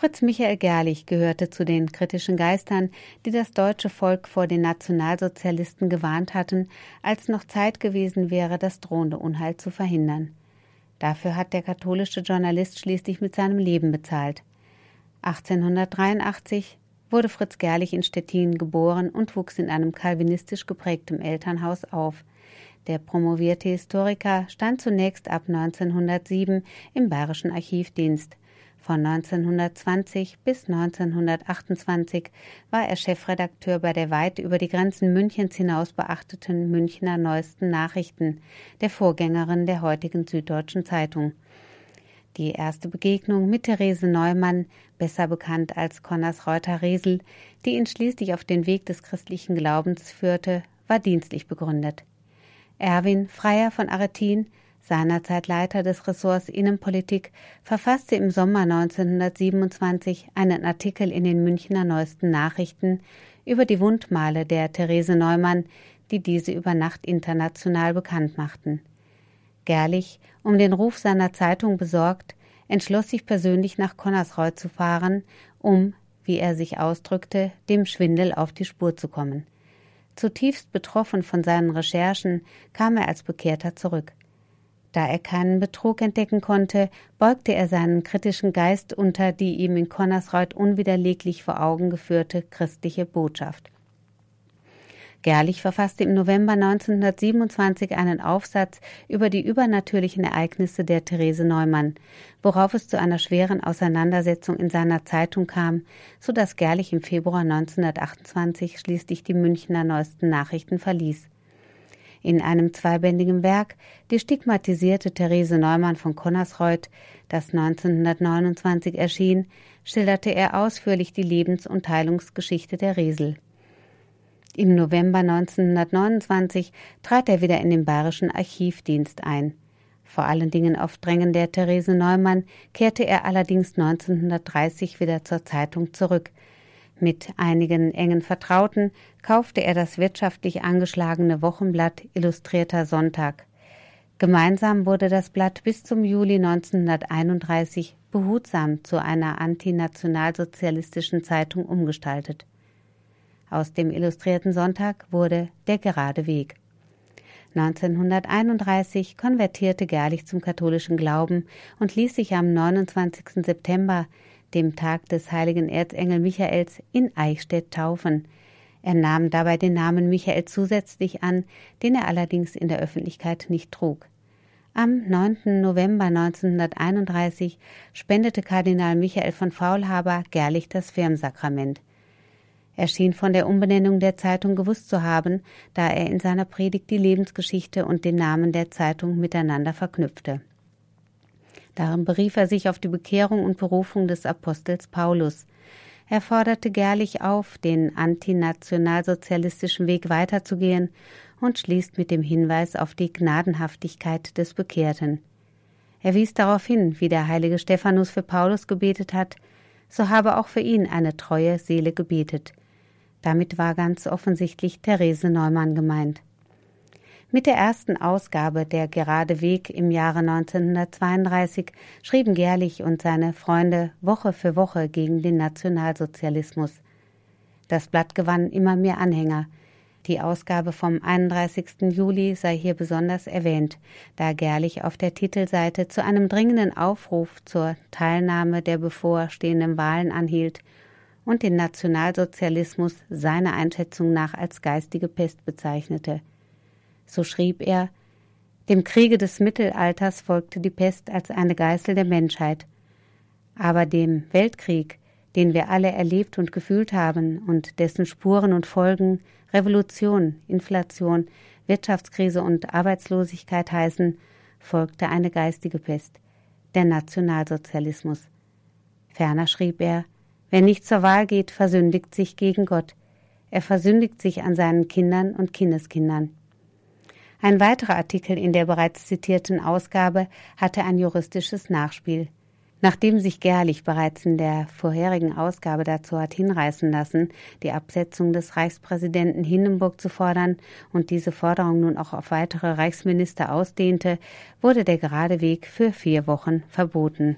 Fritz Michael Gerlich gehörte zu den kritischen Geistern, die das deutsche Volk vor den Nationalsozialisten gewarnt hatten, als noch Zeit gewesen wäre, das drohende Unheil zu verhindern. Dafür hat der katholische Journalist schließlich mit seinem Leben bezahlt. 1883 wurde Fritz Gerlich in Stettin geboren und wuchs in einem kalvinistisch geprägtem Elternhaus auf. Der promovierte Historiker stand zunächst ab 1907 im Bayerischen Archivdienst. Von 1920 bis 1928 war er Chefredakteur bei der weit über die Grenzen Münchens hinaus beachteten Münchner Neuesten Nachrichten, der Vorgängerin der heutigen Süddeutschen Zeitung. Die erste Begegnung mit Therese Neumann, besser bekannt als Konnersreuter Resel, die ihn schließlich auf den Weg des christlichen Glaubens führte, war dienstlich begründet. Erwin Freier von Aretin seinerzeit Leiter des Ressorts Innenpolitik, verfasste im Sommer 1927 einen Artikel in den Münchner Neuesten Nachrichten über die Wundmale der Therese Neumann, die diese über Nacht international bekannt machten. Gerlich, um den Ruf seiner Zeitung besorgt, entschloss sich persönlich nach Connersreuth zu fahren, um, wie er sich ausdrückte, dem Schwindel auf die Spur zu kommen. Zutiefst betroffen von seinen Recherchen kam er als Bekehrter zurück. Da er keinen Betrug entdecken konnte, beugte er seinen kritischen Geist unter die ihm in Connersreuth unwiderleglich vor Augen geführte christliche Botschaft. Gerlich verfasste im November 1927 einen Aufsatz über die übernatürlichen Ereignisse der Therese Neumann, worauf es zu einer schweren Auseinandersetzung in seiner Zeitung kam, so dass Gerlich im Februar 1928 schließlich die Münchner Neuesten Nachrichten verließ. In einem zweibändigen Werk, die stigmatisierte Therese Neumann von Connersreuth, das 1929 erschien, schilderte er ausführlich die Lebens- und Heilungsgeschichte der Resel. Im November 1929 trat er wieder in den Bayerischen Archivdienst ein. Vor allen Dingen auf Drängen der Therese Neumann kehrte er allerdings 1930 wieder zur Zeitung zurück, mit einigen engen Vertrauten kaufte er das wirtschaftlich angeschlagene Wochenblatt Illustrierter Sonntag. Gemeinsam wurde das Blatt bis zum Juli 1931 behutsam zu einer antinationalsozialistischen Zeitung umgestaltet. Aus dem Illustrierten Sonntag wurde der Gerade Weg. 1931 konvertierte Gerlich zum katholischen Glauben und ließ sich am 29. September dem Tag des heiligen Erzengel Michaels, in Eichstätt taufen. Er nahm dabei den Namen Michael zusätzlich an, den er allerdings in der Öffentlichkeit nicht trug. Am 9. November 1931 spendete Kardinal Michael von Faulhaber Gerlich das Firmsakrament. Er schien von der Umbenennung der Zeitung gewusst zu haben, da er in seiner Predigt die Lebensgeschichte und den Namen der Zeitung miteinander verknüpfte. Darin berief er sich auf die Bekehrung und Berufung des Apostels Paulus. Er forderte Gerlich auf, den antinationalsozialistischen Weg weiterzugehen und schließt mit dem Hinweis auf die Gnadenhaftigkeit des Bekehrten. Er wies darauf hin, wie der heilige Stephanus für Paulus gebetet hat, so habe auch für ihn eine treue Seele gebetet. Damit war ganz offensichtlich Therese Neumann gemeint. Mit der ersten Ausgabe der Gerade Weg im Jahre 1932 schrieben Gerlich und seine Freunde Woche für Woche gegen den Nationalsozialismus. Das Blatt gewann immer mehr Anhänger. Die Ausgabe vom 31. Juli sei hier besonders erwähnt, da Gerlich auf der Titelseite zu einem dringenden Aufruf zur Teilnahme der bevorstehenden Wahlen anhielt und den Nationalsozialismus seiner Einschätzung nach als geistige Pest bezeichnete so schrieb er, dem Kriege des Mittelalters folgte die Pest als eine Geißel der Menschheit. Aber dem Weltkrieg, den wir alle erlebt und gefühlt haben und dessen Spuren und Folgen Revolution, Inflation, Wirtschaftskrise und Arbeitslosigkeit heißen, folgte eine geistige Pest, der Nationalsozialismus. Ferner schrieb er, wer nicht zur Wahl geht, versündigt sich gegen Gott. Er versündigt sich an seinen Kindern und Kindeskindern. Ein weiterer Artikel in der bereits zitierten Ausgabe hatte ein juristisches Nachspiel. Nachdem sich Gerlich bereits in der vorherigen Ausgabe dazu hat hinreißen lassen, die Absetzung des Reichspräsidenten Hindenburg zu fordern und diese Forderung nun auch auf weitere Reichsminister ausdehnte, wurde der gerade Weg für vier Wochen verboten.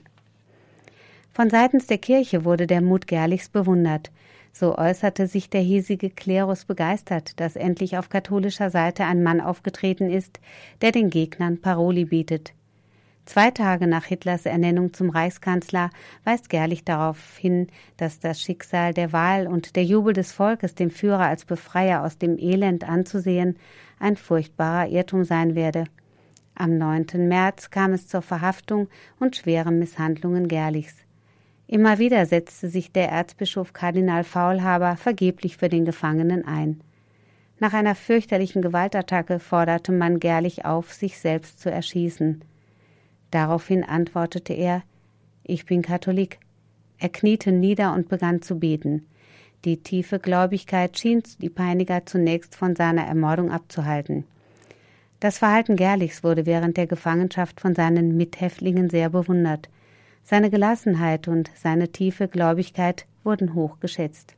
Von seitens der Kirche wurde der Mut Gerlichs bewundert. So äußerte sich der hiesige Klerus begeistert, dass endlich auf katholischer Seite ein Mann aufgetreten ist, der den Gegnern Paroli bietet. Zwei Tage nach Hitlers Ernennung zum Reichskanzler weist Gerlich darauf hin, dass das Schicksal der Wahl und der Jubel des Volkes, dem Führer als Befreier aus dem Elend anzusehen, ein furchtbarer Irrtum sein werde. Am 9. März kam es zur Verhaftung und schweren Misshandlungen Gerlichs. Immer wieder setzte sich der Erzbischof Kardinal Faulhaber vergeblich für den Gefangenen ein. Nach einer fürchterlichen Gewaltattacke forderte man Gerlich auf, sich selbst zu erschießen. Daraufhin antwortete er Ich bin Katholik. Er kniete nieder und begann zu beten. Die tiefe Gläubigkeit schien die Peiniger zunächst von seiner Ermordung abzuhalten. Das Verhalten Gerlichs wurde während der Gefangenschaft von seinen Mithäftlingen sehr bewundert. Seine Gelassenheit und seine tiefe Gläubigkeit wurden hoch geschätzt.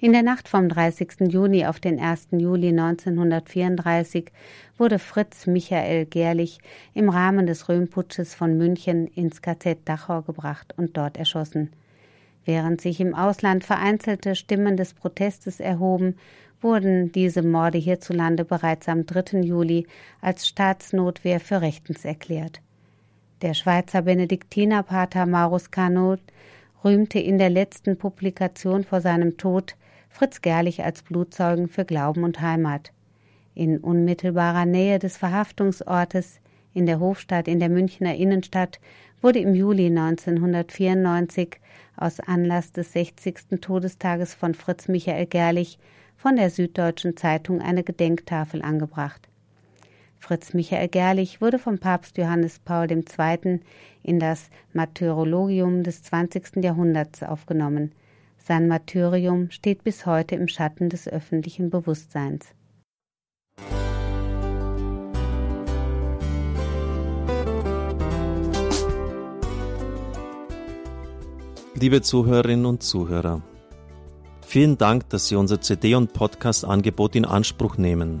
In der Nacht vom 30. Juni auf den 1. Juli 1934 wurde Fritz Michael Gerlich im Rahmen des Röhmputsches von München ins KZ Dachau gebracht und dort erschossen. Während sich im Ausland vereinzelte Stimmen des Protestes erhoben, wurden diese Morde hierzulande bereits am 3. Juli als Staatsnotwehr für rechtens erklärt. Der Schweizer Benediktinerpater Maurus Canot rühmte in der letzten Publikation vor seinem Tod Fritz Gerlich als Blutzeugen für Glauben und Heimat. In unmittelbarer Nähe des Verhaftungsortes in der Hofstadt in der Münchner Innenstadt wurde im Juli 1994 aus Anlass des 60. Todestages von Fritz Michael Gerlich von der Süddeutschen Zeitung eine Gedenktafel angebracht. Fritz Michael Gerlich wurde vom Papst Johannes Paul II. in das Martyrologium des 20. Jahrhunderts aufgenommen – sein Martyrium steht bis heute im Schatten des öffentlichen Bewusstseins. Liebe Zuhörerinnen und Zuhörer, vielen Dank, dass Sie unser CD- und Podcast-Angebot in Anspruch nehmen.